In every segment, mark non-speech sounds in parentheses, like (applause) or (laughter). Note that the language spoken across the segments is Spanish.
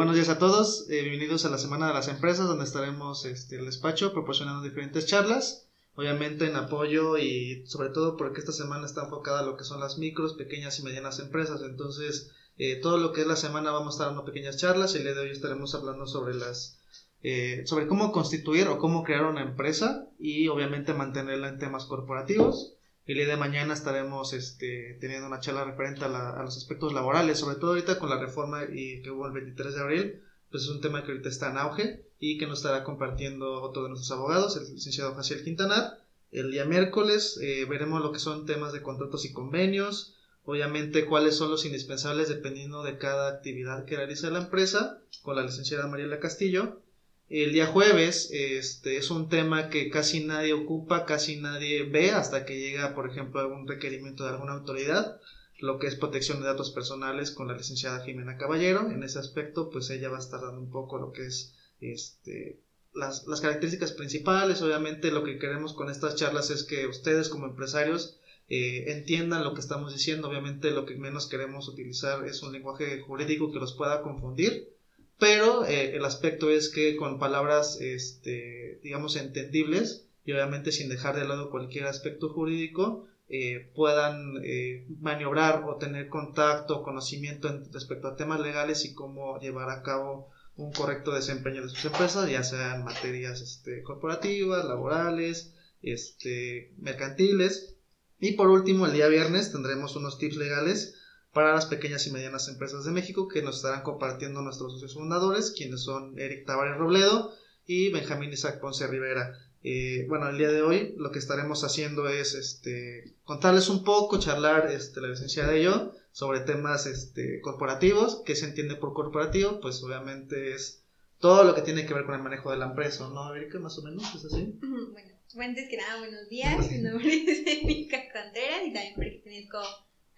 Buenos días a todos, eh, bienvenidos a la Semana de las Empresas, donde estaremos este, el despacho proporcionando diferentes charlas, obviamente en apoyo y sobre todo porque esta semana está enfocada a lo que son las micros, pequeñas y medianas empresas, entonces eh, todo lo que es la semana vamos a estar dando pequeñas charlas y el día de hoy estaremos hablando sobre las eh, sobre cómo constituir o cómo crear una empresa y obviamente mantenerla en temas corporativos. El día de mañana estaremos este, teniendo una charla referente a, los aspectos laborales, sobre todo ahorita con la reforma y que hubo el 23 de abril, pues es un tema que ahorita está en auge y que nos estará compartiendo otro de nuestros abogados, el licenciado Jaciel Quintanar. El día miércoles eh, veremos lo que son temas de contratos y convenios, obviamente cuáles son los indispensables dependiendo de cada actividad que realiza la empresa, con la licenciada Mariela Castillo. El día jueves este, es un tema que casi nadie ocupa, casi nadie ve hasta que llega, por ejemplo, algún requerimiento de alguna autoridad, lo que es protección de datos personales con la licenciada Jimena Caballero. En ese aspecto, pues ella va a estar dando un poco lo que es este, las, características principales. Obviamente lo que queremos con estas charlas es que ustedes como empresarios eh, entiendan lo que estamos diciendo. Obviamente lo que menos queremos utilizar es un lenguaje jurídico que los pueda confundir pero eh, el aspecto es que con palabras, este, digamos, entendibles y obviamente sin dejar de lado cualquier aspecto jurídico, eh, puedan eh, maniobrar o tener contacto, conocimiento respecto a temas legales y cómo llevar a cabo un correcto desempeño de sus empresas, ya sean materias este, corporativas, laborales, este, mercantiles. Y por último, el día viernes tendremos unos tips legales para las pequeñas y medianas empresas de México que nos estarán compartiendo nuestros socios fundadores, quienes son Eric Tavares Robledo y Benjamín Isaac Ponce Rivera. Eh, bueno, el día de hoy lo que estaremos haciendo es este, contarles un poco, charlar este, la licenciada y yo sobre temas este, corporativos, qué se entiende por corporativo, pues obviamente es todo lo que tiene que ver con el manejo de la empresa, ¿no, Erika? Más o menos, ¿es así? Bueno, antes que buenos días, mi nombre es Erika Contreras y también pertenezco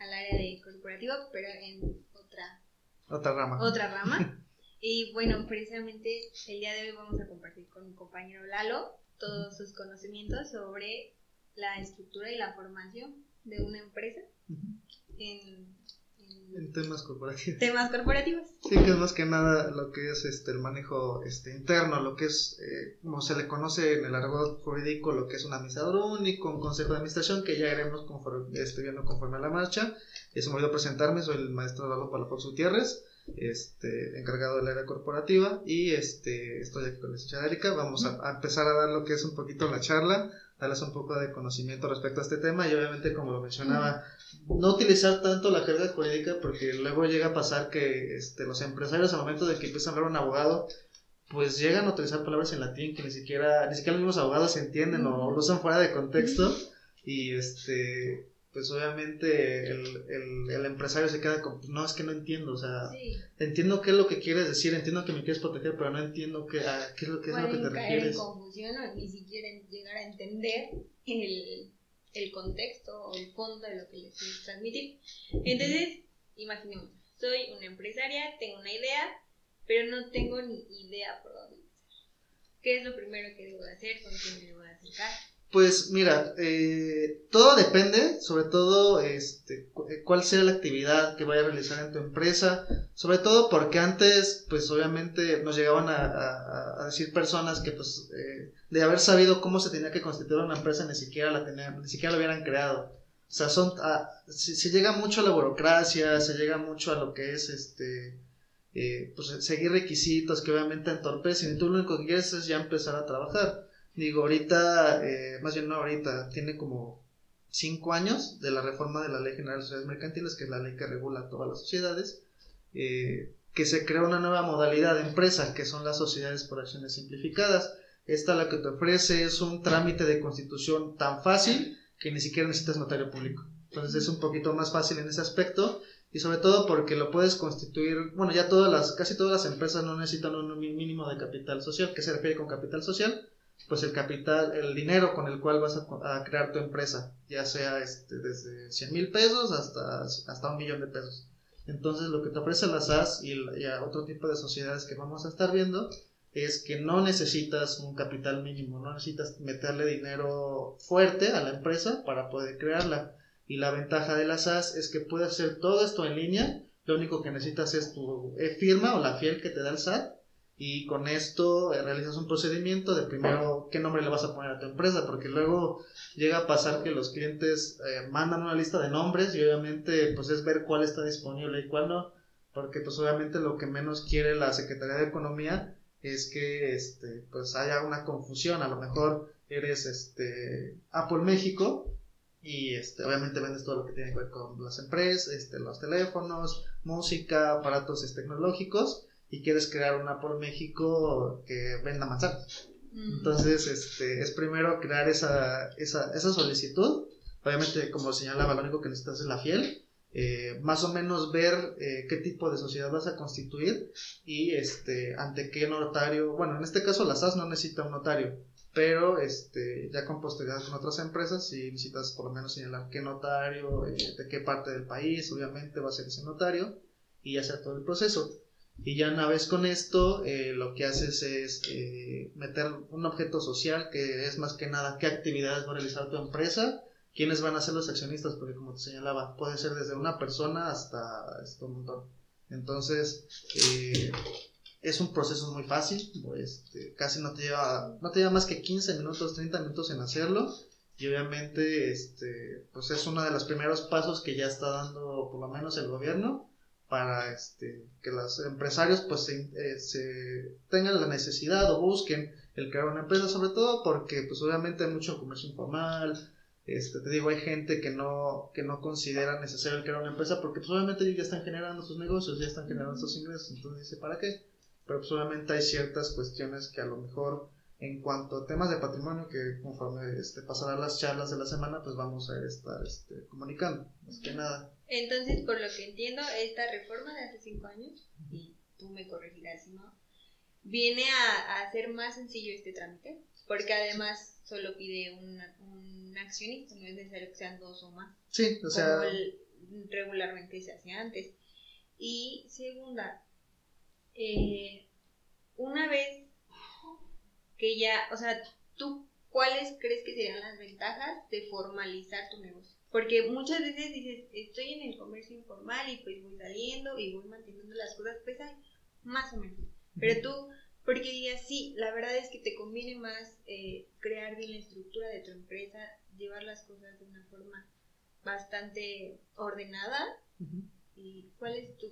al área de corporativo, pero en otra, otra rama. Otra rama. (laughs) Y bueno, precisamente el día de hoy vamos a compartir con mi compañero Lalo todos sus conocimientos sobre la estructura y la formación de una empresa en en temas corporativos. Temas corporativos. Sí, que es más que nada lo que es este el manejo este interno, lo que es, eh, como se le conoce en el argot jurídico, lo que es un administrador único, un consejo de administración, que ya iremos conforme, este, viendo conforme a la marcha. Es un a presentarme, soy el maestro Lalo Palafox Gutiérrez, este, encargado del área corporativa, y este, estoy aquí con la señora Erika. Vamos a, a empezar a dar lo que es un poquito la charla darles un poco de conocimiento respecto a este tema y obviamente como lo mencionaba, no utilizar tanto la jerga jurídica porque luego llega a pasar que este, los empresarios al momento de que empiezan a hablar un abogado, pues llegan a utilizar palabras en latín que ni siquiera, ni siquiera los mismos abogados entienden o lo usan fuera de contexto y este pues obviamente el, el, empresario se queda con, no, es que no entiendo, o sea, entiendo qué es lo que quieres decir, entiendo que me quieres proteger, pero no entiendo qué, qué es lo, qué es lo que te caer en confusión o ni siquiera llegar a entender el, el contexto o el fondo de lo que les quieres transmitir. Entonces, imaginemos, soy una empresaria, tengo una idea, pero no tengo ni idea por dónde empezar. ¿Qué es lo primero que debo hacer? ¿Con quién me debo acercar? Pues mira, eh, todo depende, sobre todo este, eh, cuál sea la actividad que vaya a realizar en tu empresa, sobre todo porque antes, pues obviamente nos llegaban a, decir personas que pues eh, de haber sabido cómo se tenía que constituir una empresa ni siquiera la tenían, ni siquiera la hubieran creado. O sea, son, ah, se, llega mucho a la burocracia, se llega mucho a lo que es este, pues seguir requisitos que obviamente entorpecen y tú lo único que quieres es ya empezar a trabajar. Digo, ahorita, eh, más bien no ahorita, tiene como cinco años de la reforma de la Ley General de Sociedades Mercantiles, que es la ley que regula todas las sociedades, eh, que se creó una nueva modalidad de empresa, que son las sociedades por acciones simplificadas. Esta la que te ofrece es un trámite de constitución tan fácil que ni siquiera necesitas notario público. Entonces es un poquito más fácil en ese aspecto y sobre todo porque lo puedes constituir, bueno, ya todas las, casi todas las empresas no necesitan un mínimo de capital social. ¿Qué se refiere con capital social? Pues el capital, el dinero con el cual vas a, crear tu empresa, ya sea este, desde 100 mil pesos hasta, hasta un millón de pesos. Entonces lo que te ofrece la SAS y, otro tipo de sociedades que vamos a estar viendo es que no necesitas un capital mínimo, no necesitas meterle dinero fuerte a la empresa para poder crearla. Y la ventaja de la SAS es que puedes hacer todo esto en línea lo único que necesitas es tu eh, firma o la fiel que te da el SAT y con esto eh, realizas un procedimiento de primero qué nombre le vas a poner a tu empresa, porque luego llega a pasar que los clientes eh, mandan una lista de nombres y obviamente pues es ver cuál está disponible y cuál no, porque pues obviamente lo que menos quiere la Secretaría de Economía es que este pues haya una confusión, a lo mejor eres este Apple México y este obviamente vendes todo lo que tiene que ver con las empresas, este los teléfonos, música, aparatos este, tecnológicos y quieres crear una por México que venda manzanas. Entonces, este, es primero crear esa, esa, esa solicitud. Obviamente, como señalaba, lo único que necesitas es la fiel. Eh, más o menos ver eh, qué tipo de sociedad vas a constituir y este, ante qué notario. Bueno, en este caso la SAS no necesita un notario, pero este, ya con posterioridad con otras empresas, si necesitas por lo menos señalar qué notario, eh, de qué parte del país, obviamente va a ser ese notario y hacer todo el proceso. Y ya una vez con esto, eh, lo que haces es eh, meter un objeto social que es más que nada qué actividades va a realizar tu empresa, quiénes van a ser los accionistas, porque como te señalaba, puede ser desde una persona hasta, esto un montón. Entonces, eh, es un proceso muy fácil, este, casi no te, lleva, no te lleva más que 15 minutos, 30 minutos en hacerlo. Y obviamente, este, pues es uno de los primeros pasos que ya está dando por lo menos el gobierno para este, que los empresarios pues eh, se, tengan la necesidad o busquen el crear una empresa, sobre todo porque pues obviamente hay mucho comercio informal, este, te digo, hay gente que no, que no considera necesario el crear una empresa porque pues obviamente ellos ya están generando sus negocios, ya están generando sus ingresos, entonces dice, ¿para qué? Pero pues obviamente hay ciertas cuestiones que a lo mejor en cuanto a temas de patrimonio que conforme este, pasarán las charlas de la semana pues vamos a estar este, comunicando, más que nada. Entonces, por lo que entiendo, esta reforma de hace cinco años, y tú me corregirás si no, viene a, hacer más sencillo este trámite, porque además solo pide un accionista, no es necesario que sean dos o más. Sí, o sea. Como regularmente se hacía antes. Y segunda, eh, una vez que ya, o sea, tú, ¿cuáles crees que serían las ventajas de formalizar tu negocio? Porque muchas veces dices, estoy en el comercio informal y pues voy saliendo y voy manteniendo las cosas, pues más o menos. Pero tú, porque dirías, sí, la verdad es que te conviene más eh, crear bien la estructura de tu empresa, llevar las cosas de una forma bastante ordenada. ¿Y cuáles tú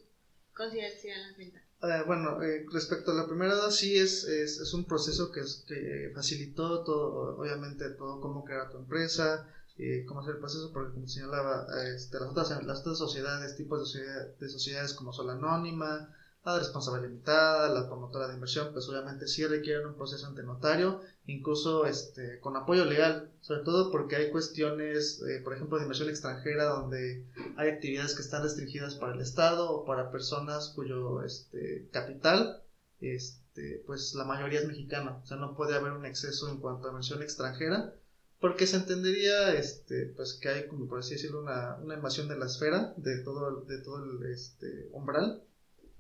consideras que serían las ventajas? Eh, bueno, eh, respecto a la primera edad, sí es, es, es un proceso que, que, facilitó todo, obviamente, todo cómo crear tu empresa, eh, cómo hacer el proceso, porque como señalaba, este, las, otras, las otras sociedades, tipos de, de sociedades como Sol Anónima, la responsabilidad limitada, la promotora de inversión, pues obviamente sí requieren un proceso ante notario, incluso este, con apoyo legal, sobre todo porque hay cuestiones, eh, por ejemplo, de inversión extranjera, donde hay actividades que están restringidas para el Estado o para personas cuyo este, capital, este, pues la mayoría es mexicana, o sea, no puede haber un exceso en cuanto a inversión extranjera, porque se entendería este pues que hay como por así decirlo una, una invasión de la esfera de todo de todo el este, umbral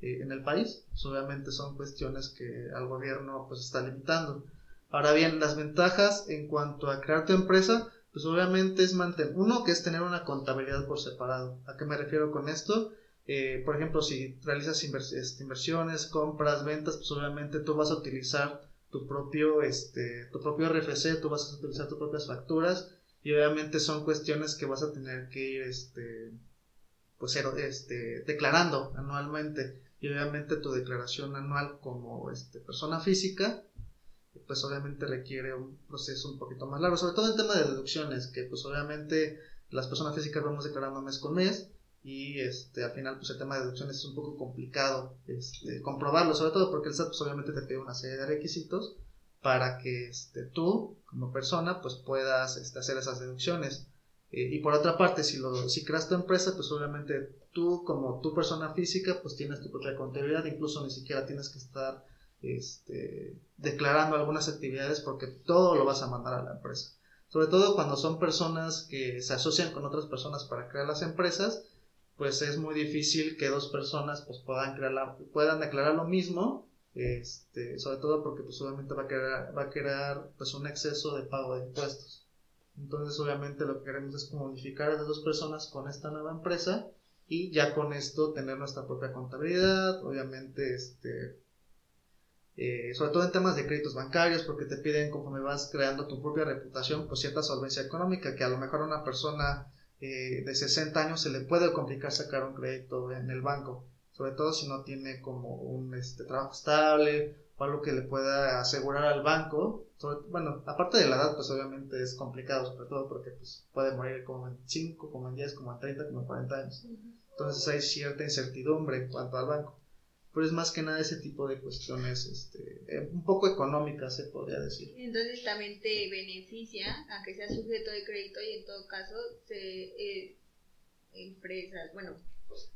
eh, en el país. Pues, obviamente son cuestiones que al gobierno pues está limitando. Ahora bien las ventajas en cuanto a crear tu empresa pues obviamente es mantener uno que es tener una contabilidad por separado. A qué me refiero con esto eh, por ejemplo si realizas este, inversiones compras ventas pues obviamente tú vas a utilizar tu propio, este, tu propio RFC, tú vas a utilizar tus propias facturas y obviamente son cuestiones que vas a tener que ir, este, pues, este, declarando anualmente. Y obviamente tu declaración anual como este, persona física pues obviamente requiere un proceso un poquito más largo, sobre todo en tema de deducciones, que pues obviamente las personas físicas vamos declarando mes con mes y este al final pues el tema de deducciones es un poco complicado este, comprobarlo sobre todo porque el SAT pues, obviamente te pide una serie de requisitos para que este, tú como persona pues puedas este, hacer esas deducciones. Eh, y por otra parte si lo si creas tu empresa pues obviamente tú como tu persona física pues tienes tu propia contabilidad incluso ni siquiera tienes que estar este, declarando algunas actividades porque todo lo vas a mandar a la empresa. Sobre todo cuando son personas que se asocian con otras personas para crear las empresas pues es muy difícil que dos personas pues puedan crear puedan declarar lo mismo este, sobre todo porque pues obviamente va a crear, va a crear pues un exceso de pago de impuestos. Entonces obviamente lo que queremos es comunicar a las dos personas con esta nueva empresa y ya con esto tener nuestra propia contabilidad, obviamente este eh, sobre todo en temas de créditos bancarios, porque te piden conforme vas creando tu propia reputación, pues cierta solvencia económica, que a lo mejor una persona eh, de 60 años se le puede complicar sacar un crédito en el banco, sobre todo si no tiene como un este, trabajo estable o algo que le pueda asegurar al banco. bueno, aparte de la edad, pues obviamente es complicado, sobre todo porque pues, puede morir como en 5, como en 10, como en 30, como en 40 años. Entonces hay cierta incertidumbre en cuanto al banco pero es más que nada ese tipo de cuestiones este, eh, un poco económicas, se podría decir. Entonces también te beneficia, aunque sea sujeto de crédito y en todo caso, se, eh, empresas, bueno,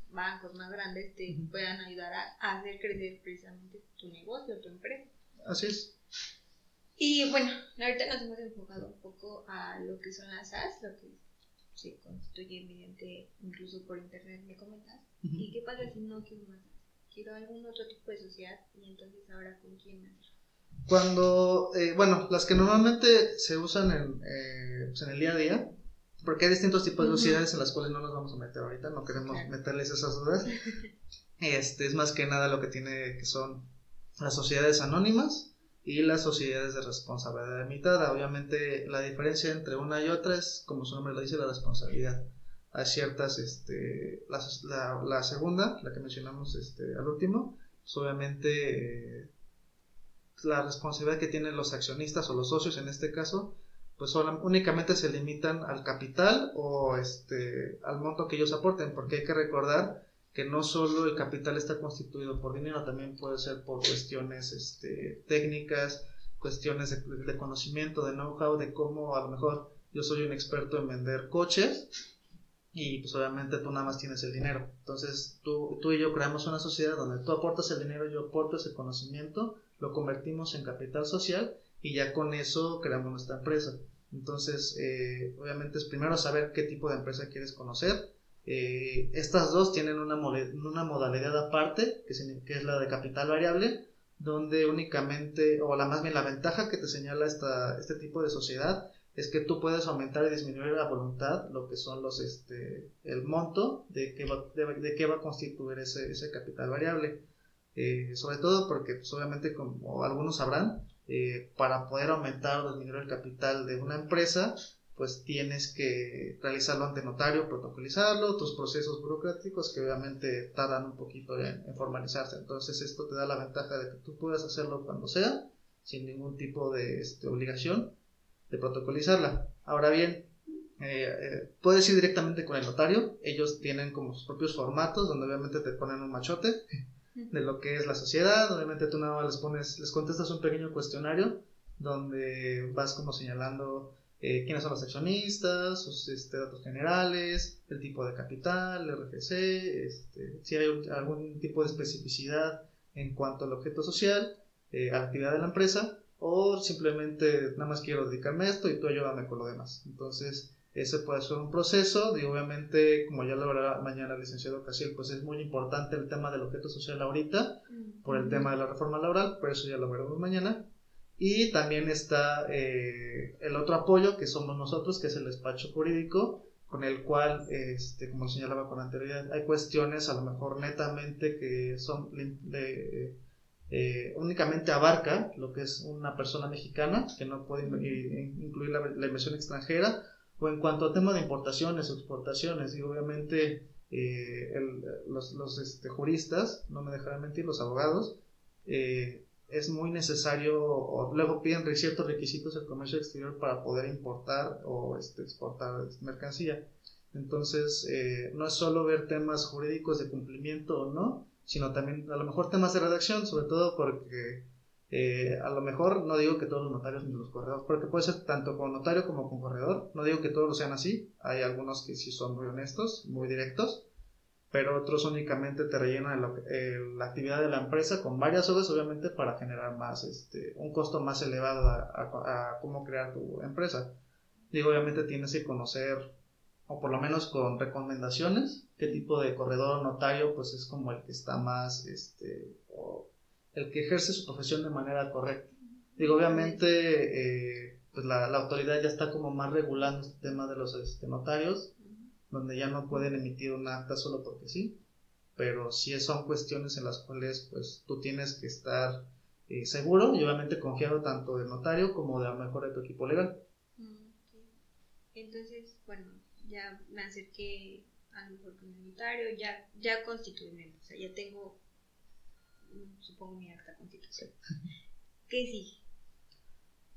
bancos más grandes te puedan ayudar a, hacer crecer precisamente tu negocio, tu empresa. Así es. Y bueno, ahorita nos hemos enfocado un poco a lo que son las SaaS, lo que se constituye mediante, incluso por internet, me comentas. ¿Y qué pasa si no quiero más quiero algún otro tipo de sociedad y entonces ahora con quién Cuando, eh, bueno, las que normalmente se usan en, eh, pues en el día a día, porque hay distintos tipos de sociedades en las cuales no nos vamos a meter ahorita, no queremos meterles esas dudas. (laughs) Este es más que nada lo que tiene que son las sociedades anónimas y las sociedades de responsabilidad limitada. Obviamente la diferencia entre una y otra es, como su nombre lo dice, la responsabilidad a ciertas, este, la, la, segunda, la que mencionamos este, al último, pues obviamente eh, la responsabilidad que tienen los accionistas o los socios en este caso, pues únicamente se limitan al capital o este, al monto que ellos aporten, porque hay que recordar que no solo el capital está constituido por dinero, también puede ser por cuestiones este, técnicas, cuestiones de, de conocimiento, de know-how, de cómo a lo mejor yo soy un experto en vender coches y pues obviamente tú nada más tienes el dinero. Entonces tú, tú y yo creamos una sociedad donde tú aportas el dinero, yo aporto ese conocimiento, lo convertimos en capital social y ya con eso creamos nuestra empresa. Entonces, eh, obviamente es primero saber qué tipo de empresa quieres conocer. Eh, estas dos tienen una, una modalidad aparte, que, que, es la de capital variable, donde únicamente, o la más bien la ventaja que te señala esta, este tipo de sociedad, es que tú puedes aumentar y disminuir a voluntad lo que son los este el monto de qué va, de, qué va a constituir ese, ese capital variable eh, sobre todo porque pues, obviamente como algunos sabrán eh, para poder aumentar o disminuir el capital de una empresa pues tienes que realizarlo ante notario, protocolizarlo, tus procesos burocráticos que obviamente tardan un poquito en, en, formalizarse. Entonces esto te da la ventaja de que tú puedas hacerlo cuando sea, sin ningún tipo de este, obligación de protocolizarla. Ahora bien, eh, eh, puedes ir directamente con el notario, ellos tienen como sus propios formatos donde obviamente te ponen un machote de lo que es la sociedad, obviamente tú nada más les pones, les contestas un pequeño cuestionario donde vas como señalando eh, quiénes son los accionistas, sus este, datos generales, el tipo de capital, el RFC, este, si hay algún tipo de especificidad en cuanto al objeto social, a la actividad de la empresa, o simplemente nada más quiero dedicarme a esto y tú ayúdame con lo demás. Entonces, ese puede ser un proceso y obviamente, como ya lo verá mañana el licenciado Casiel, pues es muy importante el tema del objeto social ahorita, por el tema de la reforma laboral, por eso ya lo veremos mañana. Y también está eh, el otro apoyo que somos nosotros, que es el despacho jurídico, con el cual, este, como señalaba con anterioridad, hay cuestiones a lo mejor netamente que son de, eh, únicamente abarca lo que es una persona mexicana, que no puede incluir la, inversión extranjera, o en cuanto a tema de importaciones o exportaciones, y obviamente eh, los, este, juristas, no me dejarán mentir, los abogados, eh, es muy necesario, o luego piden ciertos requisitos el comercio exterior para poder importar o este, exportar mercancía. Entonces, no es solo ver temas jurídicos de cumplimiento o no, sino también a lo mejor temas de redacción, sobre todo porque eh, a lo mejor no digo que todos los notarios ni los corredores, porque puede ser tanto con notario como con corredor, no digo que todos sean así, hay algunos que sí son muy honestos, muy directos, pero otros únicamente te rellenan la actividad de la empresa con varias horas, obviamente, para generar más, este, un costo más elevado a cómo crear tu empresa. Digo, obviamente tienes que conocer o por lo menos con recomendaciones, qué tipo de corredor notario pues es como el que está más, este, o el que ejerce su profesión de manera correcta. Digo, obviamente, eh, pues la, la, autoridad ya está como más regulando este tema de los este, notarios. donde ya no pueden emitir un acta solo porque sí, pero sí son cuestiones en las cuales pues tú tienes que estar eh, seguro y obviamente confiado tanto del notario como de a lo mejor de tu equipo legal. Mm, Entonces, bueno, ya me acerqué a lo mejor notario, ya, ya constituí o sea, ya tengo, supongo, mi acta constitución. ¿Qué sí?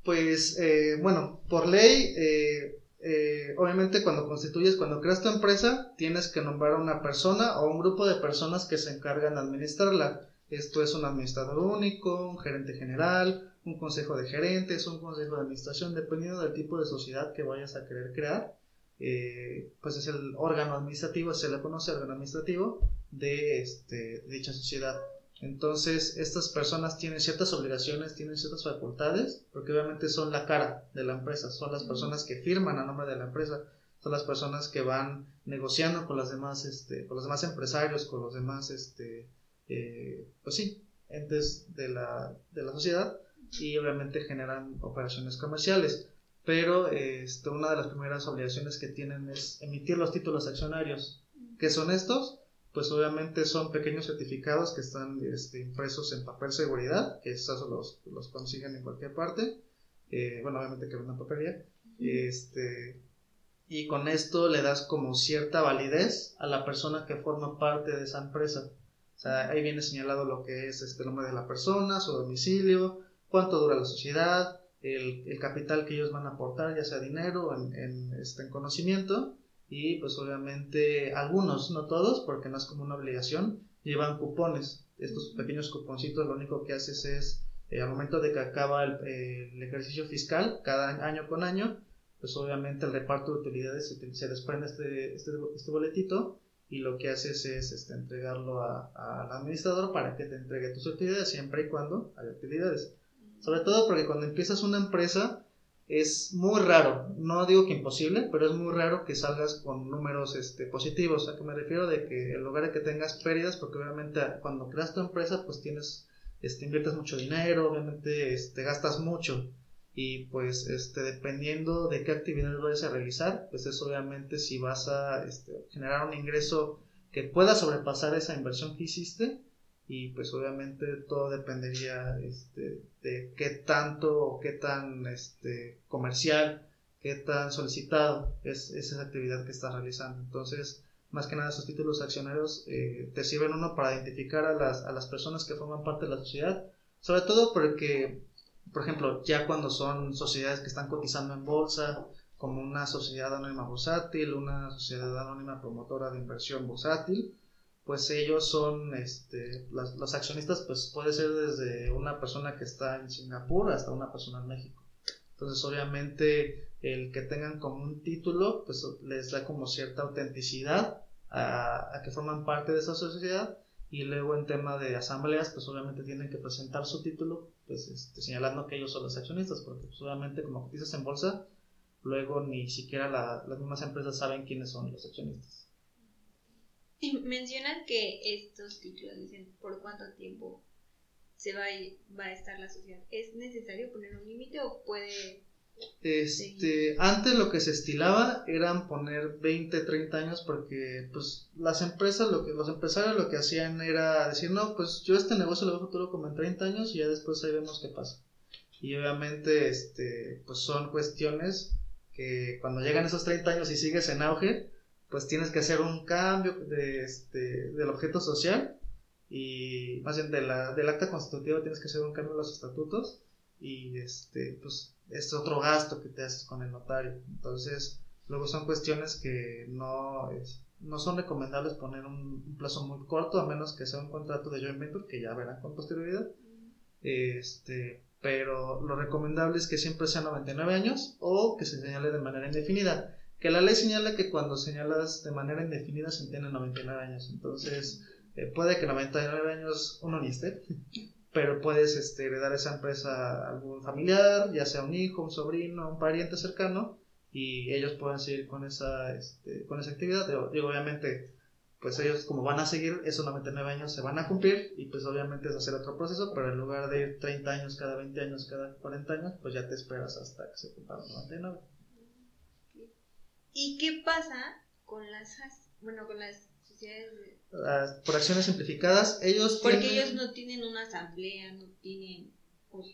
Pues, eh, bueno, por ley, eh, eh, obviamente cuando constituyes, cuando creas tu empresa, tienes que nombrar a una persona o un grupo de personas que se encargan de administrarla. Esto es un administrador único, un gerente general, un consejo de gerentes, un consejo de administración, dependiendo del tipo de sociedad que vayas a querer crear. Eh, pues es el órgano administrativo, se le conoce órgano administrativo de, este, dicha sociedad. Entonces, estas personas tienen ciertas obligaciones, tienen ciertas facultades, porque obviamente son la cara de la empresa, son las personas que firman a nombre de la empresa, son las personas que van negociando con las demás, este, con los demás empresarios, con los demás, este, eh, pues sí, entes de la, de la sociedad y obviamente generan operaciones comerciales. Pero este, una de las primeras obligaciones que tienen es emitir los títulos accionarios. ¿Qué son estos? pues obviamente son pequeños certificados que están este, impresos en papel seguridad, que esos los, los consiguen en cualquier parte, eh, bueno, obviamente que una papelería, este, y con esto le das como cierta validez a la persona que forma parte de esa empresa. O sea, ahí viene señalado lo que es este, el nombre de la persona, su domicilio, cuánto dura la sociedad, el, el capital que ellos van a aportar, ya sea dinero en, en, este, en conocimiento, y pues obviamente algunos, no todos, porque no es como una obligación, llevan cupones. Estos pequeños cuponcitos lo único que haces es, eh, al momento de que acaba el, ejercicio fiscal, cada año con año, pues obviamente el reparto de utilidades se, desprende este, este, este, boletito y lo que haces es este, entregarlo al administrador para que te entregue tus utilidades siempre y cuando haya utilidades. Sobre todo porque cuando empiezas una empresa, es muy raro, no digo que imposible, pero es muy raro que salgas con números este, positivos. ¿A qué me refiero? De que en lugar de que tengas pérdidas, porque obviamente cuando creas tu empresa, pues tienes, este, inviertes mucho dinero, obviamente este, gastas mucho. Y pues este, dependiendo de qué actividades vayas a realizar, pues es obviamente si vas a este, generar un ingreso que pueda sobrepasar esa inversión que hiciste, y pues obviamente todo dependería este, de qué tanto o qué tan este, comercial, qué tan solicitado es, esa actividad que estás realizando. Entonces, más que nada, esos títulos accionarios eh, te sirven uno para identificar a las, a las personas que forman parte de la sociedad, sobre todo porque, por ejemplo, ya cuando son sociedades que están cotizando en bolsa, como una sociedad anónima bursátil, una sociedad anónima promotora de inversión bursátil, pues ellos son, este, los accionistas, pues puede ser desde una persona que está en Singapur hasta una persona en México. Entonces, obviamente, el que tengan como un título, pues les da como cierta autenticidad a, que forman parte de esa sociedad. Y luego en tema de asambleas, pues obviamente tienen que presentar su título, pues este, señalando que ellos son los accionistas, porque pues, obviamente como cotizas en bolsa, luego ni siquiera las mismas empresas saben quiénes son los accionistas. Mencionan que estos títulos dicen por cuánto tiempo se va a, va a estar la sociedad. ¿Es necesario poner un límite o puede este, antes lo que se estilaba eran poner 20, 30 años porque pues las empresas, lo que, los empresarios lo que hacían era decir, no, pues yo este negocio lo veo futuro como en 30 años y ya después ahí vemos qué pasa. Y obviamente, este, pues son cuestiones que cuando llegan esos 30 años y sigues en auge, pues tienes que hacer un cambio de, este, del objeto social y más bien de la, del acta constitutiva tienes que hacer un cambio en los estatutos y este pues es otro gasto que te haces con el notario. Entonces luego son cuestiones que no no son recomendables poner un, plazo muy corto a menos que sea un contrato de joint venture que ya verán con posterioridad. Este pero lo recomendable es que siempre sea 99 años o que se señale de manera indefinida que la ley señala que cuando señalas de manera indefinida se entiende 99 años. Entonces, eh, puede que 99 años uno ni esté, pero puedes este, heredar esa empresa a algún familiar, ya sea un hijo, un sobrino, un pariente cercano, y ellos pueden seguir con esa, este, con esa actividad. Digo, obviamente, pues ellos como van a seguir esos 99 años se van a cumplir y pues obviamente es hacer otro proceso, pero en lugar de ir 30 años cada 20 años, cada 40 años, pues ya te esperas hasta que se cumplan los 99. ¿Y qué pasa con las bueno, con las sociedades por acciones simplificadas, ellos Porque ellos no tienen una asamblea, no tienen o,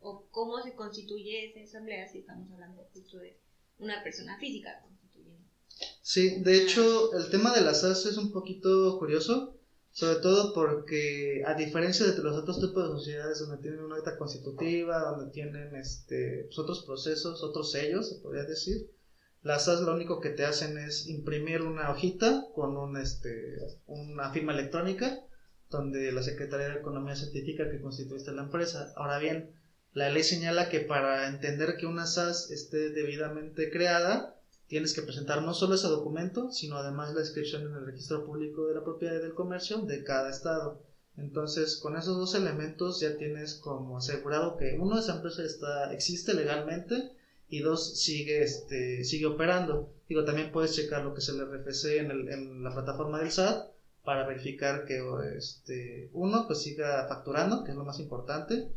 o, cómo se constituye esa asamblea si estamos hablando justo de una persona física constituyendo. Sí, de hecho, el tema de las SAS es un poquito curioso, sobre todo porque a diferencia de los otros tipos de sociedades donde tienen una acta constitutiva, donde tienen este, pues, otros procesos, otros sellos, se podría decir, las SAS lo único que te hacen es imprimir una hojita con un, este, una firma electrónica donde la Secretaría de Economía certifica que constituiste la empresa. Ahora bien, la ley señala que para entender que una SAS esté debidamente creada, tienes que presentar no solo ese documento, sino además la inscripción en el registro público de la propiedad y del comercio de cada estado. Entonces, con esos dos elementos ya tienes como asegurado que uno, esa empresa está, existe legalmente y dos, sigue, este, sigue operando. Digo, también puedes checar lo que es el RFC en, el, en la plataforma del SAT para verificar que este, uno, pues siga facturando, que es lo más importante,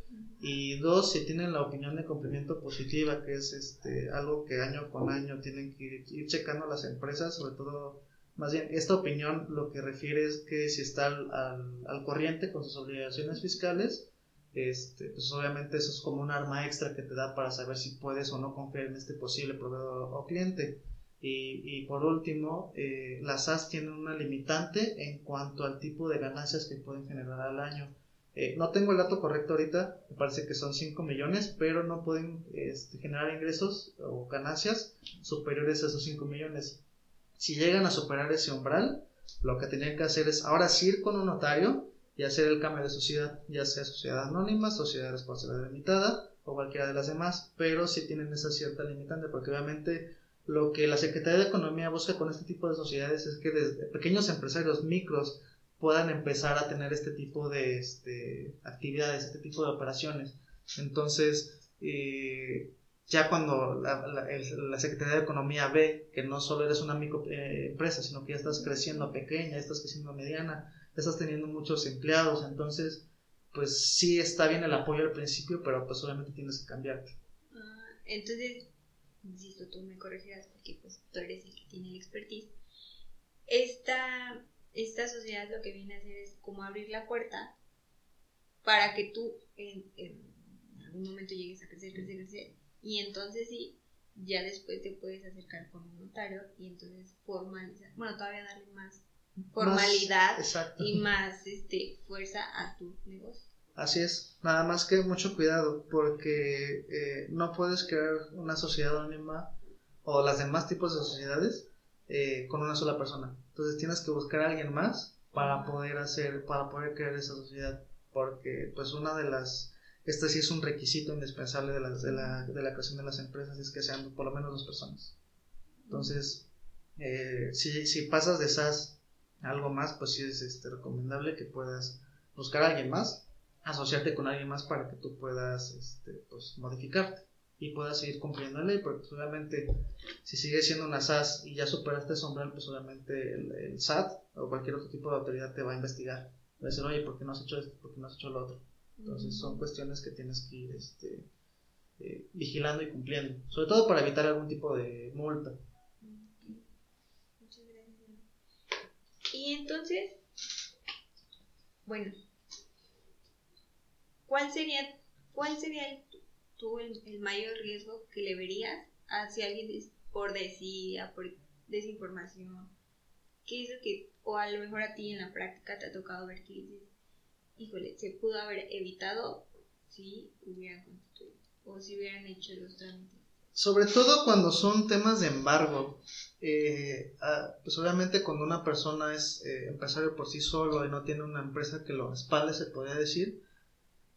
y dos, si tienen la opinión de cumplimiento positiva, que es este, algo que año con año tienen que ir, checando las empresas, sobre todo, más bien, esta opinión lo que refiere es que si está al, al corriente con sus obligaciones fiscales, este, pues obviamente eso es como un arma extra que te da para saber si puedes o no confiar en este posible proveedor o cliente. Y, y por último, eh, las SAS tienen una limitante en cuanto al tipo de ganancias que pueden generar al año. Eh, no tengo el dato correcto ahorita, me parece que son 5 millones, pero no pueden este, generar ingresos o ganancias superiores a esos 5 millones. Si llegan a superar ese umbral, lo que tenían que hacer es ahora sí ir con un notario y hacer el cambio de sociedad, ya sea sociedad anónima, sociedad de responsabilidad limitada o cualquiera de las demás, pero sí tienen esa cierta limitante, porque obviamente lo que la Secretaría de Economía busca con este tipo de sociedades es que desde pequeños empresarios micros puedan empezar a tener este tipo de este, actividades, este tipo de operaciones. Entonces, eh, ya cuando la, Secretaría de Economía ve que no solo eres una micro eh, sino que ya estás creciendo pequeña, estás creciendo mediana, estás teniendo muchos empleados, entonces pues sí está bien el apoyo al principio, pero pues obviamente tienes que cambiarte. Ah, entonces, insisto, tú me corregirás porque pues tú eres el que tiene el expertise. Esta, esta sociedad lo que viene a hacer es como abrir la puerta para que tú en, algún momento llegues a crecer, crecer, crecer. Y entonces sí, ya después te puedes acercar con un notario y entonces formalizar, bueno, todavía darle más formalidad y más este, fuerza a tu negocio. Así es, nada más que mucho cuidado porque eh, no puedes crear una sociedad anónima o las demás tipos de sociedades eh, con una sola persona. Entonces tienes que buscar a alguien más para poder hacer, para poder crear esa sociedad. Porque pues una de las, este sí es un requisito indispensable de la, de la, de la creación de las empresas, es que sean por lo menos dos personas. Entonces, eh, si, si pasas de esas algo más, pues sí es este, recomendable que puedas buscar a alguien más, asociarte con alguien más para que tú puedas este, pues, modificarte y puedas seguir cumpliendo la ley, porque obviamente si sigues siendo una SAS y ya superaste ese umbral, pues obviamente el, SAT o cualquier otro tipo de autoridad te va a investigar. Va a decir, oye, ¿por qué no has hecho esto? ¿Por qué no has hecho lo otro? Entonces son cuestiones que tienes que ir este, eh, vigilando y cumpliendo, sobre todo para evitar algún tipo de multa. Y entonces, bueno, ¿cuál sería, cuál sería el, tú el, mayor riesgo que le verías a si alguien por desidia, por desinformación? ¿Qué es lo que, o a lo mejor a ti en la práctica te ha tocado ver que dices, híjole, se pudo haber evitado si hubieran constituido o si hubieran hecho los trámites? Sobre todo cuando son temas de embargo. Eh, ah, pues obviamente cuando una persona es eh, empresario por sí solo y no tiene una empresa que lo respalde, se podría decir,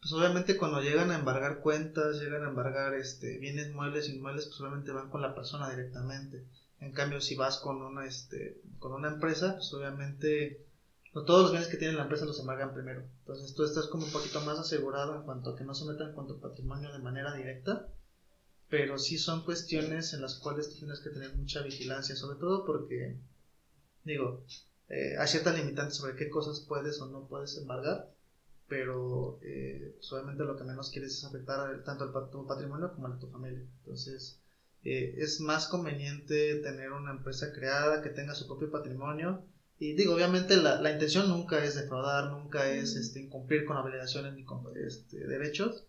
pues obviamente cuando llegan a embargar cuentas, llegan a embargar este, bienes muebles, inmuebles, pues obviamente van con la persona directamente. En cambio, si vas con una, este, con una empresa, pues obviamente todos los bienes que tiene la empresa los embargan primero. Entonces tú estás como un poquito más asegurado en cuanto a que no se metan con tu patrimonio de manera directa pero sí son cuestiones en las cuales tienes que tener mucha vigilancia, sobre todo porque, digo, eh, hay ciertas limitantes sobre qué cosas puedes o no puedes embargar, pero eh, solamente lo que menos quieres es afectar tanto al tu patrimonio como a tu familia. Entonces, eh, es más conveniente tener una empresa creada que tenga su propio patrimonio. Y digo, obviamente la, la intención nunca es defraudar, nunca es este, incumplir con obligaciones ni con este, derechos,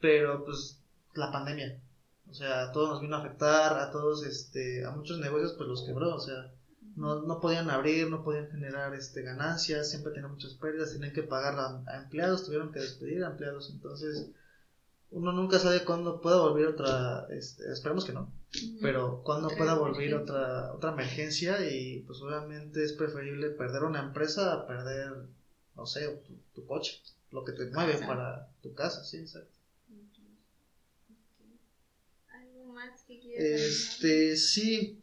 pero pues la pandemia, o sea, a todos nos vino a afectar, a todos, este, a muchos negocios pues los quebró, o sea, no, no podían abrir, no podían generar este, ganancias, siempre tenían muchas pérdidas, tenían que pagar a, empleados, tuvieron que despedir a empleados, entonces uno nunca sabe cuándo pueda volver otra, este, esperemos que no, pero cuándo pueda volver otra, otra emergencia. Y pues obviamente es preferible perder una empresa a perder, no sé, tu, coche, lo que te mueve para tu casa, sí, exacto. ¿Algo más que quieras Este, sí,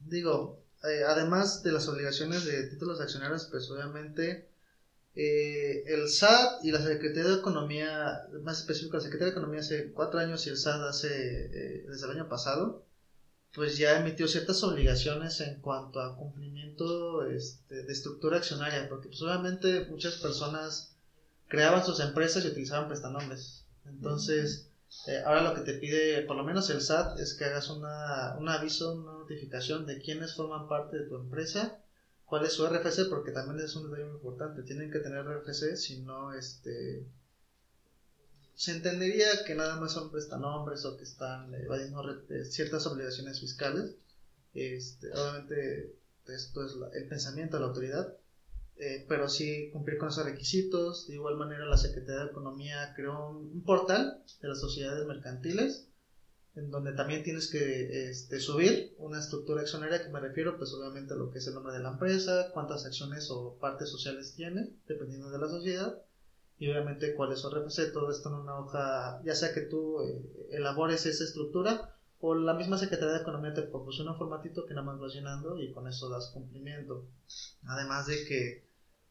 digo, eh, además de las obligaciones de títulos accionarios, pues obviamente eh, el SAT y la Secretaría de Economía, más específico, la Secretaría de Economía hace cuatro años y el SAT hace eh, desde el año pasado, pues ya emitió ciertas obligaciones en cuanto a cumplimiento este, de estructura accionaria, porque pues obviamente muchas personas creaban sus empresas y utilizaban prestanombres. Entonces, eh, ahora lo que te pide, por lo menos el SAT, es que hagas una, un aviso, una notificación de quiénes forman parte de tu empresa, cuál es su RFC, porque también es un detalle muy importante. Tienen que tener RFC, si no, este. Se entendería que nada más son prestanombres o que están evadiendo ciertas obligaciones fiscales. Este, obviamente, esto es el pensamiento de la autoridad eh, pero sí cumplir con esos requisitos. De igual manera, la Secretaría de Economía creó un, portal de las sociedades mercantiles, en donde también tienes que este, subir una estructura accionaria, que me refiero, pues obviamente a lo que es el nombre de la empresa, cuántas acciones o partes sociales tiene, dependiendo de la sociedad, y obviamente cuál es su RFC, todo esto en una hoja, ya sea que tú eh, elabores esa estructura o la misma Secretaría de Economía te proporciona un formatito que nada más vas llenando y con eso das cumplimiento. Además de que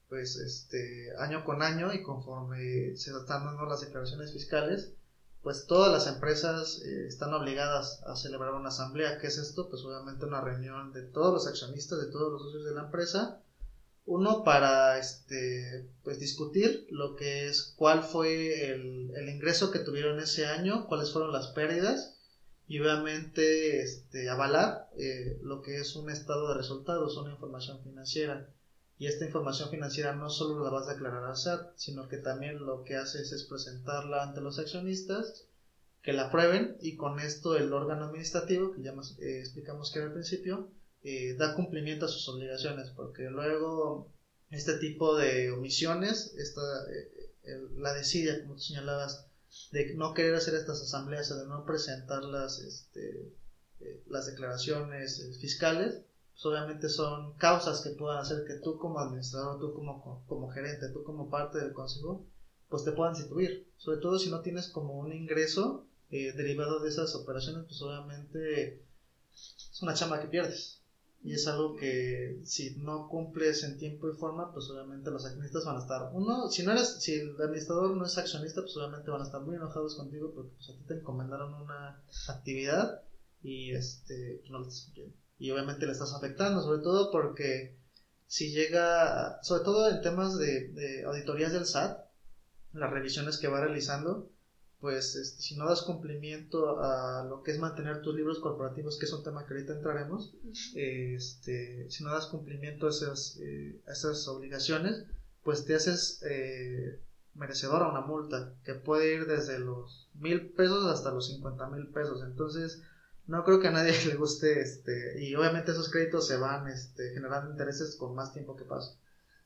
pues este año con año y conforme se están dando las declaraciones fiscales, pues todas las empresas eh, están obligadas a celebrar una asamblea. ¿Qué es esto? Pues obviamente una reunión de todos los accionistas, de todos los socios de la empresa. Uno para este, pues discutir lo que es cuál fue el, el ingreso que tuvieron ese año, cuáles fueron las pérdidas y obviamente este, avalar eh, lo que es un estado de resultados, una información financiera. Y esta información financiera no solo la vas a declarar al SAT, sino que también lo que haces es presentarla ante los accionistas, que la aprueben y con esto el órgano administrativo, que ya eh, explicamos que era al principio, eh, da cumplimiento a sus obligaciones, porque luego este tipo de omisiones, esta, la desidia, como tú señalabas, de no querer hacer estas asambleas o de no presentar las, este, las declaraciones fiscales, pues, obviamente son causas que puedan hacer que tú como administrador, tú como, como gerente, tú como parte del consejo, pues te puedan situir. Sobre todo si no tienes como un ingreso eh, derivado de esas operaciones, pues obviamente es una chamba que pierdes. Y es algo que si no cumples en tiempo y forma, pues obviamente los accionistas van a estar. Uno, si no eres, si el administrador no es accionista, pues obviamente van a estar muy enojados contigo porque pues, a ti te encomendaron una actividad y este no lo estás y obviamente le estás afectando, sobre todo porque si llega, sobre todo en temas de, auditorías del SAT, las revisiones que va realizando, pues este, si no das cumplimiento a lo que es mantener tus libros corporativos, que es un tema que ahorita entraremos, este, si no das cumplimiento a esas, eh, esas obligaciones, pues te haces eh, merecedor a una multa que puede ir desde los mil pesos hasta los cincuenta mil pesos. Entonces, no creo que a nadie (laughs) le guste, este, y obviamente esos créditos se van este, generando intereses con más tiempo que pasa.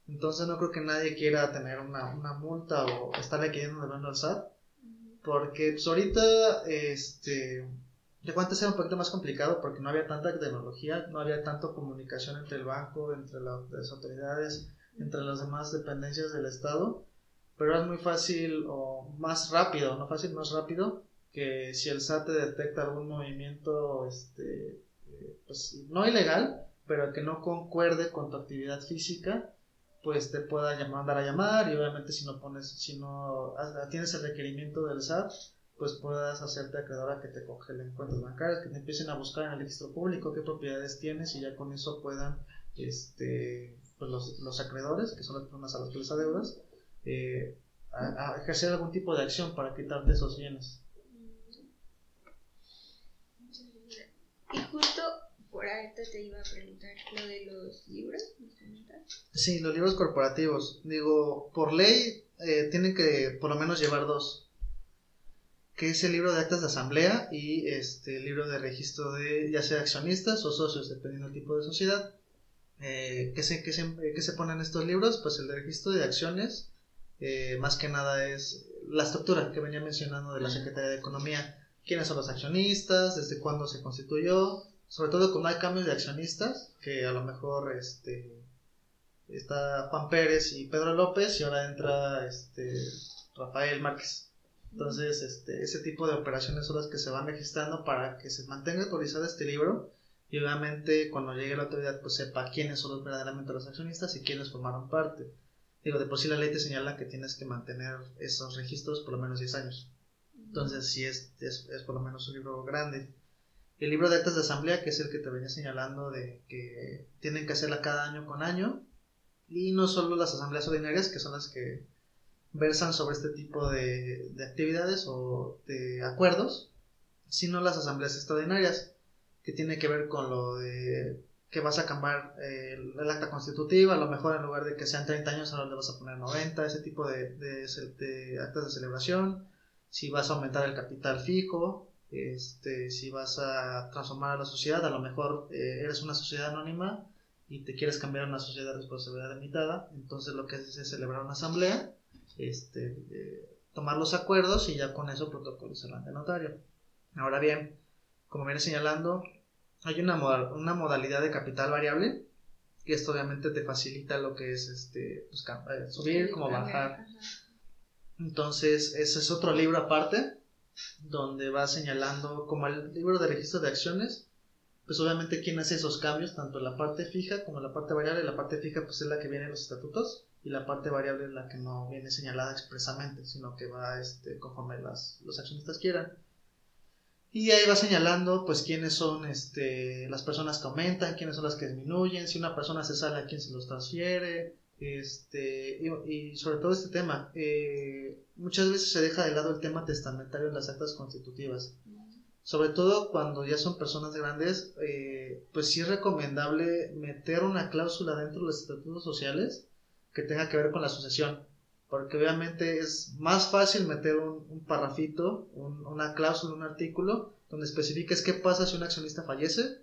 Entonces no creo que nadie quiera tener una, una multa o estarle queriendo debiendo al SAT, porque pues ahorita, este, de cuánto era un poquito más complicado porque no había tanta tecnología, no había tanta comunicación entre el banco, entre las autoridades, entre las demás dependencias del Estado, pero es muy fácil o más rápido, no fácil, más rápido, que si el SAT detecta algún movimiento, este, eh, pues no ilegal, pero que no concuerde con tu actividad física, pues te pueda mandar a llamar y obviamente si no pones, si no tienes el requerimiento del SAT, pues puedas hacerte acreedora que te congelen cuentas bancarias, que te empiecen a buscar en el registro público qué propiedades tienes y ya con eso puedan, este, pues los, los acreedores, que son las personas a las que les adeudas, eh, ejercer algún tipo de acción para quitarte esos bienes. Y justo ahorita te iba a preguntar lo de los libros. Sí, los libros corporativos. Digo, por ley eh, tienen que por lo menos llevar dos. Que es el libro de actas de asamblea y este el libro de registro de ya sea accionistas o socios, dependiendo del tipo de sociedad. Eh, ¿qué, se, qué, se, ¿Qué se ponen estos libros? Pues el de registro de acciones, eh, más que nada es la estructura que venía mencionando de la Secretaría de Economía. ¿Quiénes son los accionistas? ¿Desde cuándo se constituyó? Sobre todo cuando hay cambios de accionistas, que a lo mejor este, está Juan Pérez y Pedro López y ahora entra este, Rafael Márquez. Entonces, este, ese tipo de operaciones son las que se van registrando para que se mantenga actualizado este libro y obviamente cuando llegue la autoridad pues sepa quiénes son los verdaderamente los accionistas y quiénes formaron parte. Digo, de por sí la ley te señala que tienes que mantener esos registros por lo menos 10 años. Entonces, sí es, es, es por lo menos un libro grande. El libro de actas de asamblea, que es el que te venía señalando de que tienen que hacerla cada año con año, y no solo las asambleas ordinarias, que son las que versan sobre este tipo de, de actividades o de acuerdos, sino las asambleas extraordinarias, que tiene que ver con lo de que vas a cambiar eh, el, acta constitutiva, a lo mejor en lugar de que sean 30 años, ahora le vas a poner 90, ese tipo de, de, de actas de celebración, si vas a aumentar el capital fijo, este, si vas a transformar a la sociedad, a lo mejor eh, eres una sociedad anónima y te quieres cambiar a una sociedad de responsabilidad limitada, entonces lo que haces es celebrar una asamblea, este, eh, tomar los acuerdos y ya con eso protocolizarlo ante notario. Ahora bien, como viene señalando, hay una, una modalidad de capital variable y esto obviamente te facilita lo que es este, pues, eh, subir como bajar. Entonces, ese es otro libro aparte donde va señalando como el libro de registro de acciones, pues obviamente quién hace esos cambios, tanto la parte fija como la parte variable. La parte fija pues es la que viene en los estatutos y la parte variable es la que no viene señalada expresamente, sino que va este, conforme las, los accionistas quieran. Y ahí va señalando pues quiénes son este, las personas que aumentan, quiénes son las que disminuyen, si una persona se sale a quién se los transfiere, este, y, sobre todo este tema, eh, muchas veces se deja de lado el tema testamentario en las actas constitutivas. Sobre todo cuando ya son personas grandes, eh, pues sí es recomendable meter una cláusula dentro de los estatutos sociales que tenga que ver con la sucesión. Porque obviamente es más fácil meter un, un parrafito, una cláusula, un artículo, donde especifiques qué pasa si un accionista fallece,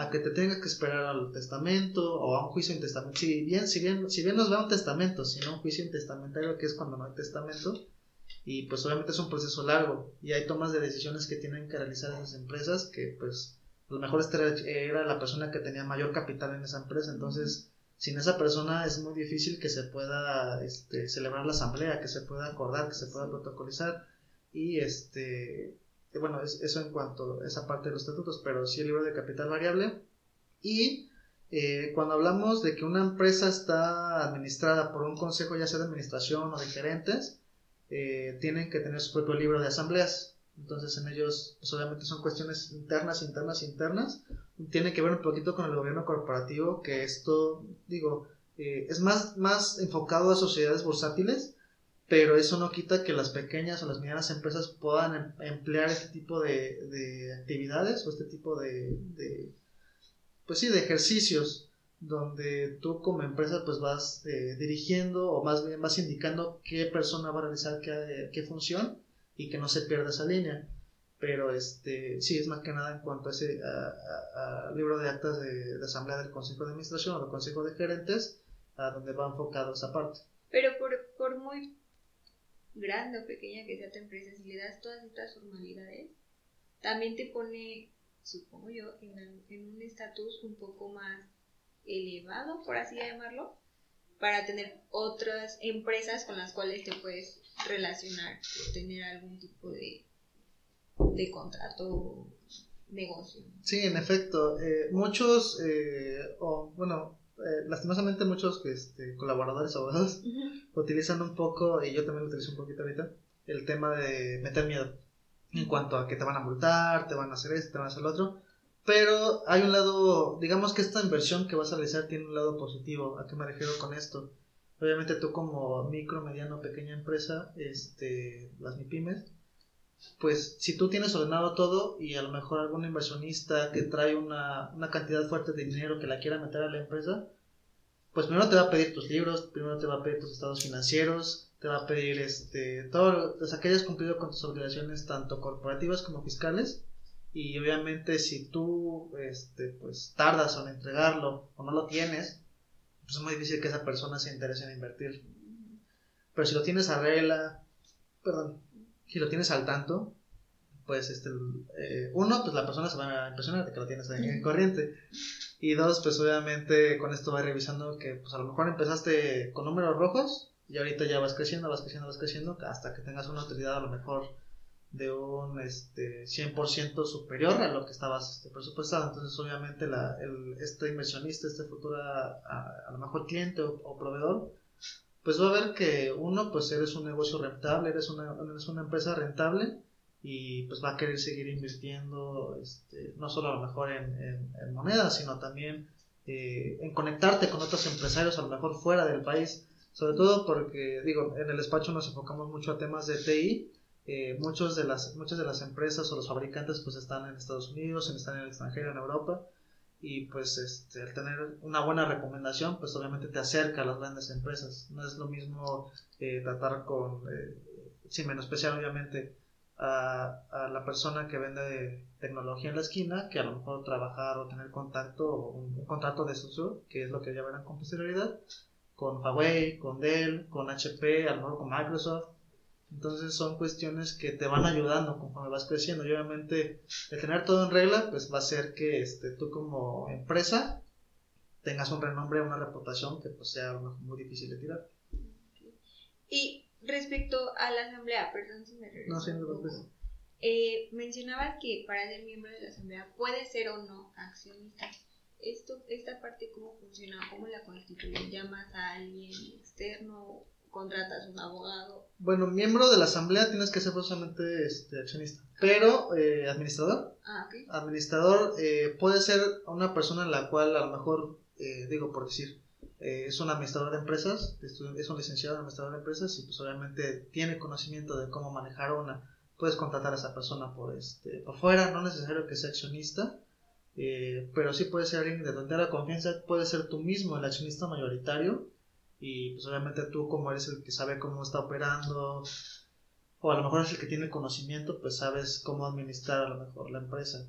a que te tengas que esperar al testamento o a un juicio intestamentario. Si bien, si bien, si bien nos va un testamento, sino un juicio intestamentario que es cuando no hay testamento, y pues obviamente es un proceso largo y hay tomas de decisiones que tienen que realizar esas empresas que pues a lo mejor era la persona que tenía mayor capital en esa empresa, entonces sin esa persona es muy difícil que se pueda este, celebrar la asamblea, que se pueda acordar, que se pueda protocolizar y este bueno, es, eso en cuanto a esa parte de los estatutos, pero sí el libro de capital variable. Y eh, cuando hablamos de que una empresa está administrada por un consejo, ya sea de administración o de gerentes, eh, tienen que tener su propio libro de asambleas. Entonces en ellos, pues obviamente son cuestiones internas, internas, internas. Tiene que ver un poquito con el gobierno corporativo, que esto, digo, eh, es más, más enfocado a sociedades bursátiles, pero eso no quita que las pequeñas o las medianas empresas puedan em, emplear este tipo de, actividades o este tipo de, pues sí, de ejercicios donde tú como empresa pues vas eh, dirigiendo o más bien vas indicando qué persona va a realizar qué, función y que no se pierda esa línea. Pero este sí es más que nada en cuanto a ese libro de actas de, asamblea del Consejo de Administración o del Consejo de Gerentes, a donde va enfocado esa parte. Pero por, por muy grande o pequeña que sea tu empresa, si le das todas estas formalidades, también te pone, supongo yo, en, un estatus un poco más elevado, por así llamarlo, para tener otras empresas con las cuales te puedes relacionar tener algún tipo de, de contrato negocio. Sí, en efecto. Eh, muchos, eh, o bueno, eh, lastimosamente muchos este, colaboradores abogados utilizan un poco, y yo también lo utilizo un poquito ahorita, el tema de meter miedo en cuanto a que te van a multar, te van a hacer esto, te van a hacer lo otro. Pero hay un lado, digamos que esta inversión que vas a realizar tiene un lado positivo. ¿A qué me refiero con esto? Obviamente tú como micro, mediano, pequeña empresa, este, las MIPIMES, pues si tú tienes ordenado todo y a lo mejor algún inversionista que trae una, una cantidad fuerte de dinero que la quiera meter a la empresa, pues primero te va a pedir tus libros, primero te va a pedir tus estados financieros, te va a pedir este todo, o sea, que hayas cumplido con tus obligaciones tanto corporativas como fiscales y obviamente si tú este pues tardas en entregarlo o no lo tienes, pues es muy difícil que esa persona se interese en invertir. Pero si lo tienes a regla, perdón, si lo tienes al tanto, pues este, eh, uno, pues la persona se va a impresionar de que lo tienes en corriente. Y dos, pues obviamente con esto va revisando que pues a lo mejor empezaste con números rojos y ahorita ya vas creciendo, vas creciendo, vas creciendo hasta que tengas una utilidad a lo mejor de un este, 100% superior a lo que estabas este, presupuestado. Entonces obviamente la, el, este inversionista, este futuro a, lo mejor cliente o proveedor, pues va a ver que uno, pues eres un negocio rentable, eres una, eres una empresa rentable y pues va a querer seguir invirtiendo, este, no solo a lo mejor en, monedas, sino también eh, en conectarte con otros empresarios a lo mejor fuera del país, sobre todo porque, digo, en el despacho nos enfocamos mucho a temas de TI, eh, muchos de las, muchas de las empresas o los fabricantes pues están en Estados Unidos, están en el extranjero, en Europa, y pues este, el tener una buena recomendación pues obviamente te acerca a las grandes empresas. No es lo mismo eh, tratar con eh, sin especial obviamente a, a, la persona que vende tecnología en la esquina que a lo mejor trabajar o tener contacto o un, contrato de socio que es lo que ya verán con posterioridad con Huawei, con Dell, con HP, a lo mejor con Microsoft entonces son cuestiones que te van ayudando conforme vas creciendo. Y obviamente el tener todo en regla, pues va a hacer que este, tú como empresa tengas un renombre, una reputación que pues sea muy difícil de tirar. Y respecto a la asamblea, perdón si me regreso. No, sí, no eh, mencionabas que para ser miembro de la asamblea puede ser o no accionista. Esto, esta parte cómo funciona, cómo la constituye, llamas a alguien externo contratas un abogado. Bueno, miembro de la asamblea tienes que ser precisamente este, accionista, pero eh, administrador. Ah, Administrador eh, puede ser una persona en la cual a lo mejor, eh, digo por decir, es un administrador de empresas, es un licenciado administrador de empresas y pues obviamente tiene conocimiento de cómo manejar una. Puedes contratar a esa persona por, este, por fuera, no es necesario que sea accionista. pero sí puede ser alguien de donde la confianza, puede ser tú mismo el accionista mayoritario, y pues obviamente tú como eres el que sabe cómo está operando o a lo mejor es el que tiene conocimiento pues sabes cómo administrar a lo mejor la empresa.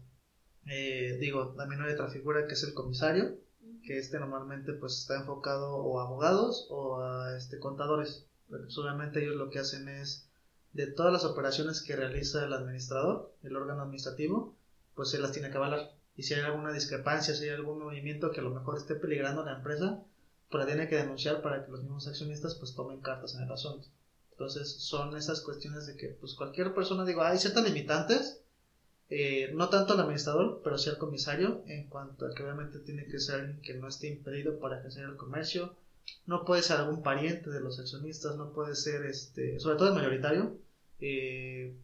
Eh, digo también hay otra figura que es el comisario que este normalmente pues está enfocado o a abogados o a este contadores pues obviamente ellos lo que hacen es de todas las operaciones que realiza el administrador el órgano administrativo pues se las tiene que avalar. Y si hay alguna discrepancia si hay algún movimiento que a lo mejor esté peligrando la empresa pero tiene que denunciar para que los mismos accionistas pues tomen cartas en el asunto. Entonces son esas cuestiones de que pues cualquier persona, digo, hay ciertas limitantes, eh, no tanto al administrador, pero sí al comisario, en cuanto a que obviamente tiene que ser alguien que no esté impedido para ejercer el comercio, no puede ser algún pariente de los accionistas, no puede ser, este, sobre todo el mayoritario, eh,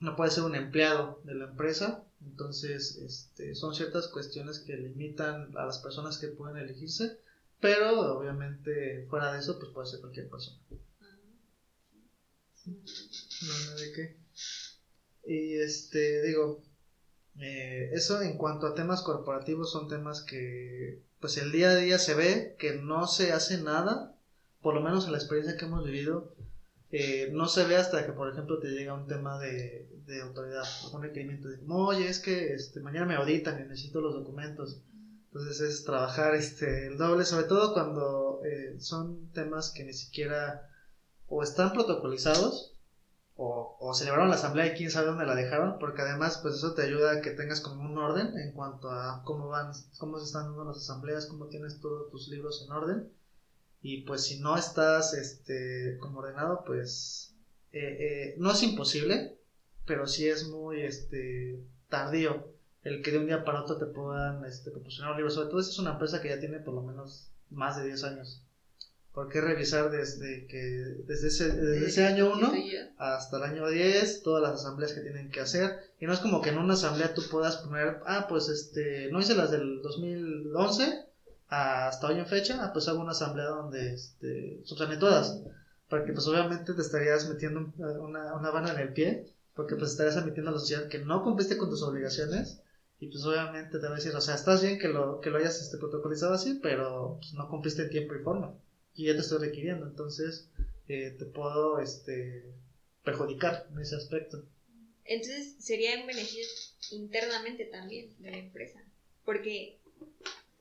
no puede ser un empleado de la empresa, entonces este, son ciertas cuestiones que limitan a las personas que pueden elegirse pero obviamente fuera de eso, pues puede ser cualquier persona. No, no de qué. Y este, digo, eh, eso en cuanto a temas corporativos son temas que pues el día a día se ve que no se hace nada, por lo menos en la experiencia que hemos vivido, eh, no se ve hasta que por ejemplo te llega un tema de, de autoridad, un requerimiento de, oye, es que este, mañana me auditan y necesito los documentos. Entonces es trabajar este, el doble, sobre todo cuando eh, son temas que ni siquiera o están protocolizados o, celebraron la asamblea y quién sabe dónde la dejaron, porque además pues eso te ayuda a que tengas como un orden en cuanto a cómo van, cómo se están dando las asambleas, cómo tienes todos tus libros en orden. Y pues si no estás este, como ordenado, pues eh, eh, no es imposible, pero sí es muy este, tardío el que de un día para otro te puedan este, proporcionar un libro. Sobre todo si es una empresa que ya tiene por lo menos más de 10 años. ¿Por qué revisar desde que desde ese, desde ese año 1 hasta el año 10 todas las asambleas que tienen que hacer? Y no es como que en una asamblea tú puedas poner, ah, pues este, no hice las del 2011 hasta hoy en fecha, ah, pues hago una asamblea donde este, subsane todas. Porque pues obviamente te estarías metiendo una, una vana en el pie porque pues estarías admitiendo a la sociedad que no cumpliste con tus obligaciones y pues obviamente te va a decir, o sea, estás bien que lo, que lo hayas este, protocolizado así, pero pues, no cumpliste en tiempo y forma y ya te estoy requiriendo, entonces eh, te puedo este, perjudicar en ese aspecto. Entonces sería en beneficio internamente también de la empresa, porque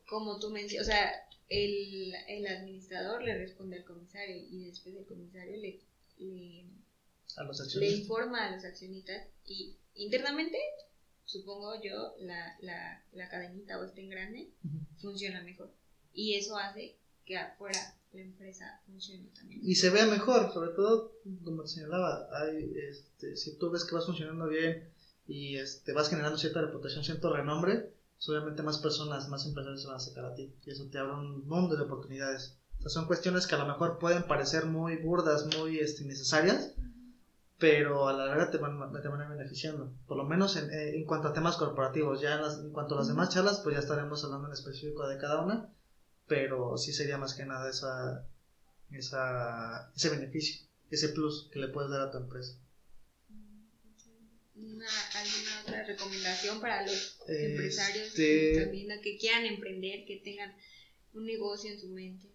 como tú mencionas, o sea, el, el, administrador le responde al comisario y después el comisario le, le, le informa a los accionistas y internamente, supongo yo, la, la, la cadenita o este engrane funciona mejor. Y eso hace que afuera la empresa funcione también. Y se vea mejor, sobre todo, como te señalaba, hay, este, si tú ves que vas funcionando bien y este, vas generando cierta reputación, cierto renombre, pues obviamente más personas, más empresarios se van a acercar a ti y eso te abre un mundo de oportunidades. O son cuestiones que a lo mejor pueden parecer muy burdas, muy este, innecesarias, pero a la larga te van, te van a beneficiando. Por lo menos en, eh, en cuanto a temas corporativos. Ya en, en, cuanto a las demás charlas, pues ya estaremos hablando en específico de cada una pero sí sería más que nada esa, esa, ese beneficio, ese plus que le puedes dar a tu empresa. ¿Alguna otra recomendación para los empresarios este, también que quieran emprender, que tengan un negocio en su mente?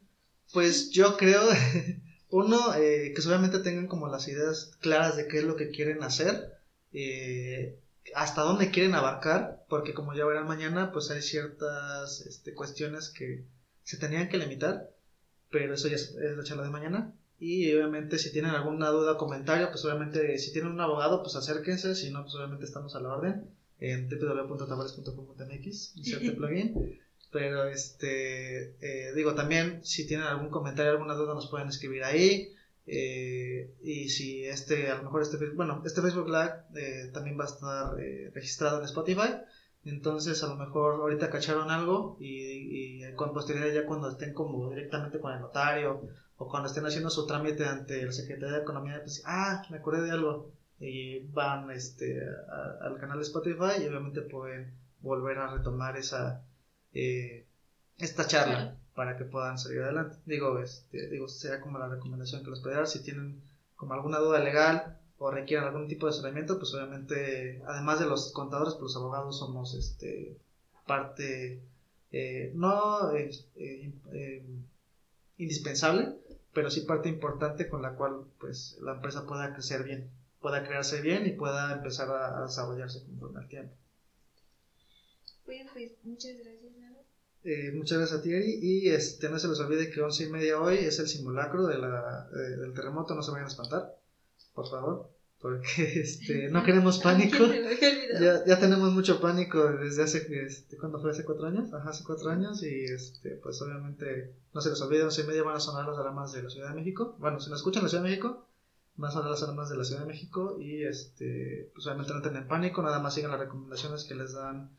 Pues yo creo, (laughs) uno, eh, que obviamente tengan como las ideas claras de qué es lo que quieren hacer, eh, hasta dónde quieren abarcar, porque como ya verán mañana, pues hay ciertas este, cuestiones que se tenían que limitar, pero eso ya es, la charla de mañana. Y obviamente si tienen alguna duda o comentario, pues obviamente si tienen un abogado, pues acérquense, si no, pues obviamente estamos a la orden en www.tabales.com.mx, inserte (laughs) plugin. Pero este, eh, digo, también si tienen algún comentario, alguna duda, nos pueden escribir ahí. Eh, y si este, a lo mejor este, bueno, este Facebook Live eh, también va a estar registrado en Spotify. Entonces, a lo mejor ahorita cacharon algo y, y con posterioridad ya cuando estén como directamente con el notario o cuando estén haciendo su trámite ante el Secretaría de Economía, pues, ah, me acordé de algo. Y van este, al canal de Spotify y obviamente pueden volver a retomar esa eh, esta charla para que puedan salir adelante. Digo, este, digo, sea como la recomendación que les puedo dar. Si tienen como alguna duda legal o requieran algún tipo de asesoramiento, pues obviamente, además de los contadores, pues los abogados somos este parte eh, no eh, eh, indispensable, pero sí parte importante con la cual pues la empresa pueda crecer bien, pueda crearse bien y pueda empezar a, desarrollarse conforme al tiempo. Bueno, pues muchas gracias, muchas gracias a ti, Y este, no se les olvide que once y media hoy es el simulacro de la, del terremoto, no se vayan a espantar por favor, porque (laughs) este, no queremos (laughs) pánico. Ya, ya tenemos mucho pánico desde hace, este, ¿cuándo fue? ¿Hace cuatro años? Ajá, hace cuatro años y este, pues obviamente no se les olvide, once y media van a sonar las alarmas de la Ciudad de México. Bueno, si nos escuchan en la Ciudad de México, van a sonar las alarmas de la Ciudad de México y este, pues obviamente no tengan pánico, nada más sigan las recomendaciones que les dan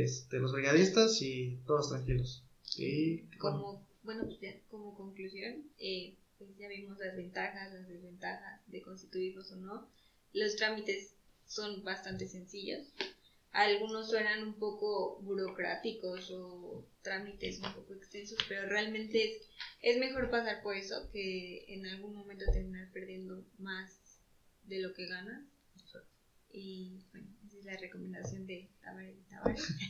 este, los brigadistas y todos tranquilos. Y, como, bueno, pues ya, como conclusión, eh, pues ya vimos las ventajas, las desventajas de constituirlos o no. Los trámites son bastante sencillos. Algunos suenan un poco burocráticos o trámites un poco extensos, pero realmente es, es mejor pasar por eso que en algún momento terminar perdiendo más de lo que ganas. Y bueno, es la recomendación de Tavares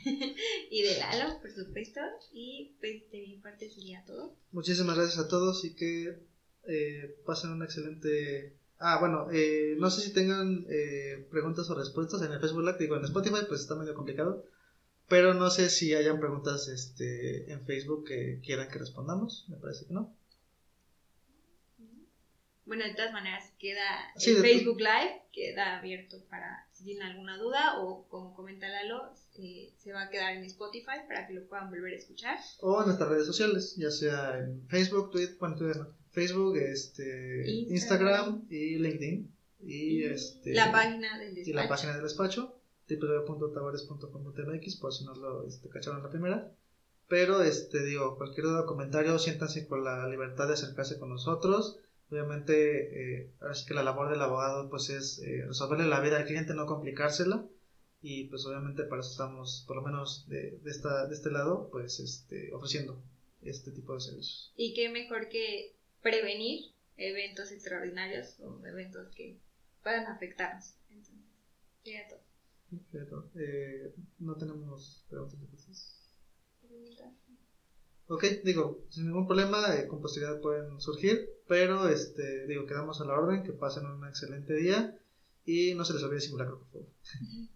y (laughs) y de Lalo, por supuesto. Y pues de mi parte sería todo. Muchísimas gracias a todos y que eh, pasen una excelente... Ah, bueno, eh, no sé si tengan eh, preguntas o respuestas en el Facebook Live, digo, en Spotify pues está medio complicado, pero no sé si hayan preguntas este, en Facebook que quieran que respondamos, me parece que no. Bueno, de todas maneras, queda el Facebook Live, queda abierto para si tienen alguna duda o como comenta Lalo, eh, se va a quedar en Spotify para que lo puedan volver a escuchar. O en nuestras redes sociales, ya sea en Facebook, Twitter, bueno, Twitter Facebook, este, Instagram. y LinkedIn. Y, este, la página del despacho. Y la página del despacho, por si no lo este, cacharon la primera. Pero, este, digo, cualquier duda o comentario, siéntanse con la libertad de acercarse con nosotros. Obviamente, eh, ahora sí que la labor del abogado, pues, es eh, resolverle la vida al cliente, no complicársela. Y, pues, obviamente, para eso estamos, por lo menos de, de, esta, de este lado, pues, este, ofreciendo este tipo de servicios. Y qué mejor que prevenir eventos extraordinarios o eventos que puedan afectarnos. Entonces, Sería todo. Perfecto. Eh, no tenemos preguntas de. Ok, digo, sin ningún problema, eh, con pueden surgir, pero este, digo, quedamos a la orden, que pasen un excelente día y no se les olvide simulacro, por favor. (laughs)